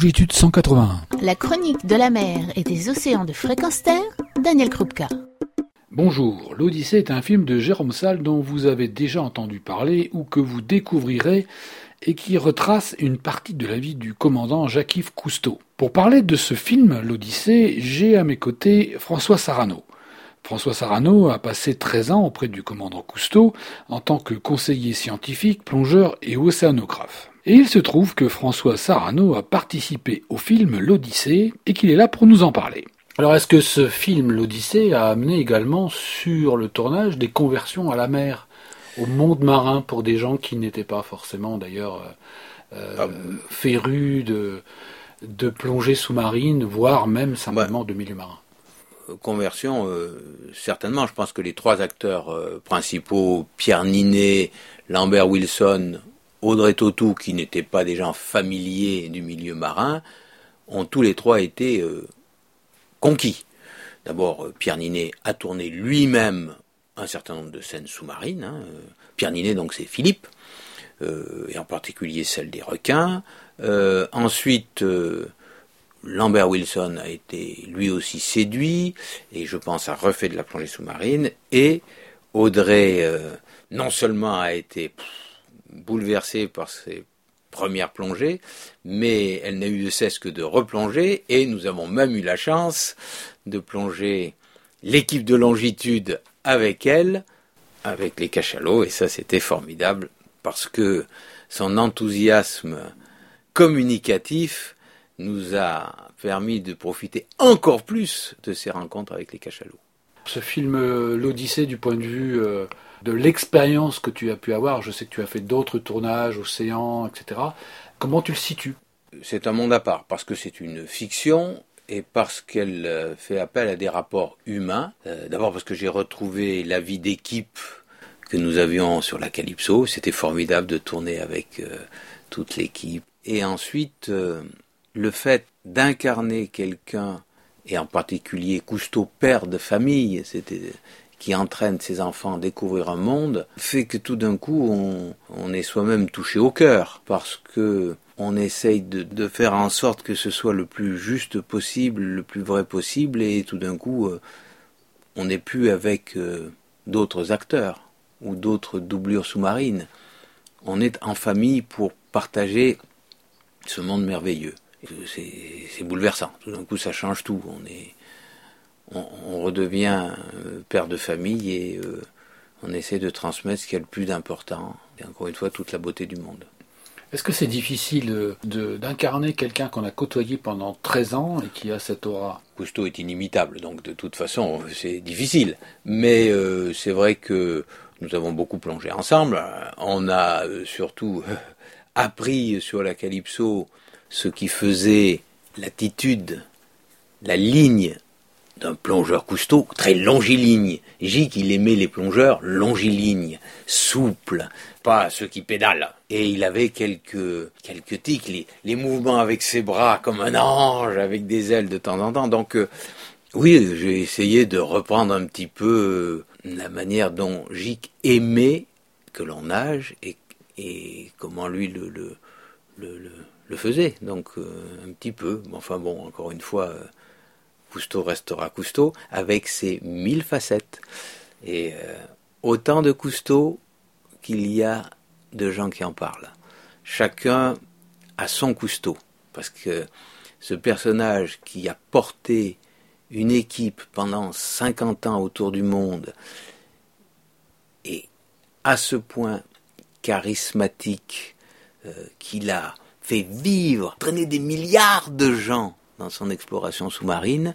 Longitude 181. La chronique de la mer et des océans de fréquence terre, Daniel Krupka. Bonjour, l'Odyssée est un film de Jérôme Salle dont vous avez déjà entendu parler ou que vous découvrirez et qui retrace une partie de la vie du commandant Jacques-Yves Cousteau. Pour parler de ce film, l'Odyssée, j'ai à mes côtés François Sarano. François Sarano a passé 13 ans auprès du commandant Cousteau en tant que conseiller scientifique, plongeur et océanographe. Et il se trouve que François Sarano a participé au film L'Odyssée et qu'il est là pour nous en parler. Alors est-ce que ce film L'Odyssée a amené également sur le tournage des conversions à la mer, au monde marin pour des gens qui n'étaient pas forcément d'ailleurs euh, ah, férus de, de plongée sous-marine, voire même simplement de milieu marin conversion, euh, certainement. Je pense que les trois acteurs euh, principaux, Pierre Ninet, Lambert Wilson, Audrey Tautou, qui n'étaient pas des gens familiers du milieu marin, ont tous les trois été euh, conquis. D'abord, Pierre Ninet a tourné lui-même un certain nombre de scènes sous-marines. Hein. Pierre Ninet, donc, c'est Philippe, et en particulier celle des requins. ensuite, Lambert Wilson a été lui aussi séduit, et je pense a refait de la plongée sous-marine, et Audrey euh, non seulement a été bouleversée par ses premières plongées, mais elle n'a eu de cesse que de replonger, et nous avons même eu la chance de plonger l'équipe de longitude avec elle, avec les cachalots, et ça c'était formidable, parce que son enthousiasme communicatif nous a permis de profiter encore plus de ces rencontres avec les cachalots. Ce film, euh, l'Odyssée, du point de vue euh, de l'expérience que tu as pu avoir, je sais que tu as fait d'autres tournages, océans, etc. Comment tu le situes? C'est un monde à part, parce que c'est une fiction et parce qu'elle euh, fait appel à des rapports humains. D'abord parce que j'ai retrouvé la vie d'équipe que nous avions sur la Calypso. C'était formidable de tourner avec toute l'équipe. Et ensuite, le fait d'incarner quelqu'un, et en particulier Cousteau, père de famille, qui entraîne ses enfants à découvrir un monde, fait que tout d'un coup on, est soi-même touché au cœur, parce que on essaye de, faire en sorte que ce soit le plus juste possible, le plus vrai possible, et tout d'un coup euh, on n'est plus avec euh, d'autres acteurs ou d'autres doublures sous-marines. On est en famille pour partager ce monde merveilleux c'est bouleversant. Tout d'un coup, ça change tout. On est, on, redevient euh, père de famille et euh, on essaie de transmettre ce qui est le plus important. Et encore une fois, toute la beauté du monde. Est-ce que c'est difficile d'incarner quelqu'un qu'on a côtoyé pendant 13 ans et qui a cette aura? Cousteau est inimitable, donc de toute façon, c'est difficile. Mais euh, c'est vrai que nous avons beaucoup plongé ensemble. On a surtout appris sur la Calypso ce qui faisait l'attitude, la ligne d'un plongeur Cousteau, très longiligne. J il aimait les plongeurs longilignes, souples, pas ceux qui pédalent. Et il avait quelques, quelques tics, les, mouvements avec ses bras comme un ange, avec des ailes de temps en temps. Donc, euh, oui, j'ai essayé de reprendre un petit peu euh, la manière dont Gic aimait que l'on nage et, et comment lui le, le faisait, donc euh, un petit peu. Enfin bon, encore une fois, euh, Cousteau restera Cousteau avec ses mille facettes. Et euh, autant de Cousteau qu'il y a de gens qui en parlent. Chacun a son Cousteau, parce que ce personnage qui a porté une équipe pendant 50 ans autour du monde est à ce point charismatique qu'il a fait vivre, traîner des milliards de gens dans son exploration sous-marine,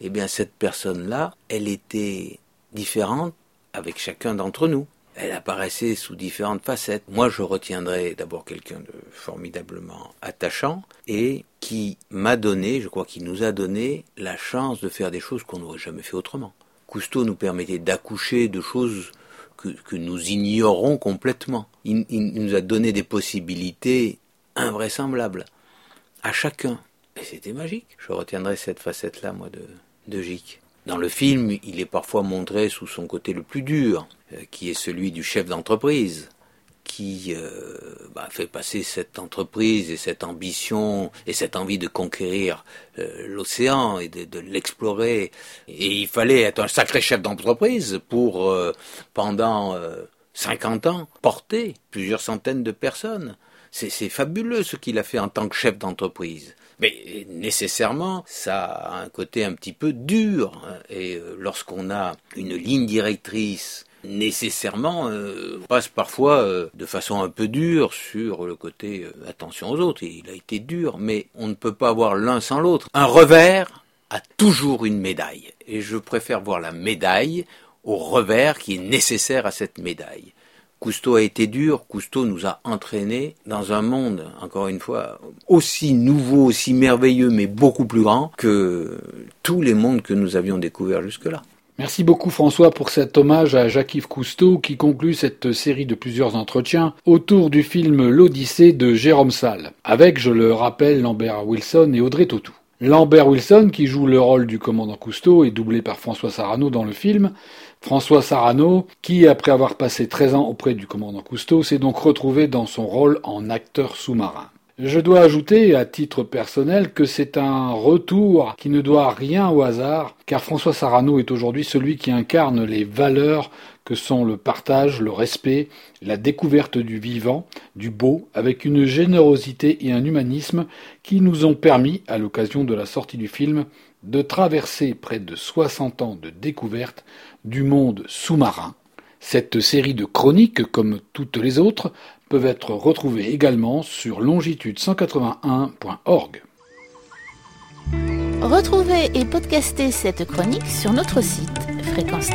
eh bien cette personne-là, elle était différente avec chacun d'entre nous. Elle apparaissait sous différentes facettes. Moi, je retiendrai d'abord quelqu'un de formidablement attachant et qui m'a donné, je crois qu'il nous a donné, la chance de faire des choses qu'on n'aurait jamais fait autrement. Cousteau nous permettait d'accoucher de choses que, nous ignorons complètement. il, nous a donné des possibilités invraisemblable à chacun. Et c'était magique. Je retiendrai cette facette-là, moi, de, de Gic. Dans le film, il est parfois montré sous son côté le plus dur, euh, qui est celui du chef d'entreprise, qui euh, bah, fait passer cette entreprise et cette ambition et cette envie de conquérir euh, l'océan et de, l'explorer. Et il fallait être un sacré chef d'entreprise pour, euh, pendant 50 ans, porter plusieurs centaines de personnes. C'est fabuleux ce qu'il a fait en tant que chef d'entreprise. Mais nécessairement, ça a un côté un petit peu dur. Et lorsqu'on a une ligne directrice nécessairement euh, passe parfois euh, de façon un peu dure sur le côté euh, attention aux autres. il a été dur, mais on ne peut pas avoir l'un sans l'autre. Un revers a toujours une médaille. Et je préfère voir la médaille au revers qui est nécessaire à cette médaille. Cousteau a été dur, Cousteau nous a entraînés dans un monde, encore une fois, aussi nouveau, aussi merveilleux, mais beaucoup plus grand que tous les mondes que nous avions découverts jusque-là. Merci beaucoup François pour cet hommage à Jacques-Yves Cousteau qui conclut cette série de plusieurs entretiens autour du film L'Odyssée de Jérôme Salle, avec, je le rappelle, Lambert Wilson et Audrey Tautou. Lambert Wilson, qui joue le rôle du commandant Cousteau, est doublé par François Sarano dans le film. François Sarano, qui, après avoir passé 13 ans auprès du commandant Cousteau, s'est donc retrouvé dans son rôle en acteur sous-marin. Je dois ajouter, à titre personnel, que c'est un retour qui ne doit rien au hasard, car François Sarano est aujourd'hui celui qui incarne les valeurs que sont le partage, le respect, la découverte du vivant, du beau, avec une générosité et un humanisme qui nous ont permis, à l'occasion de la sortie du film, de traverser près de 60 ans de découverte du monde sous-marin. Cette série de chroniques, comme toutes les autres, peuvent être retrouvés également sur longitude181.org. Retrouvez et podcastez cette chronique sur notre site fréquence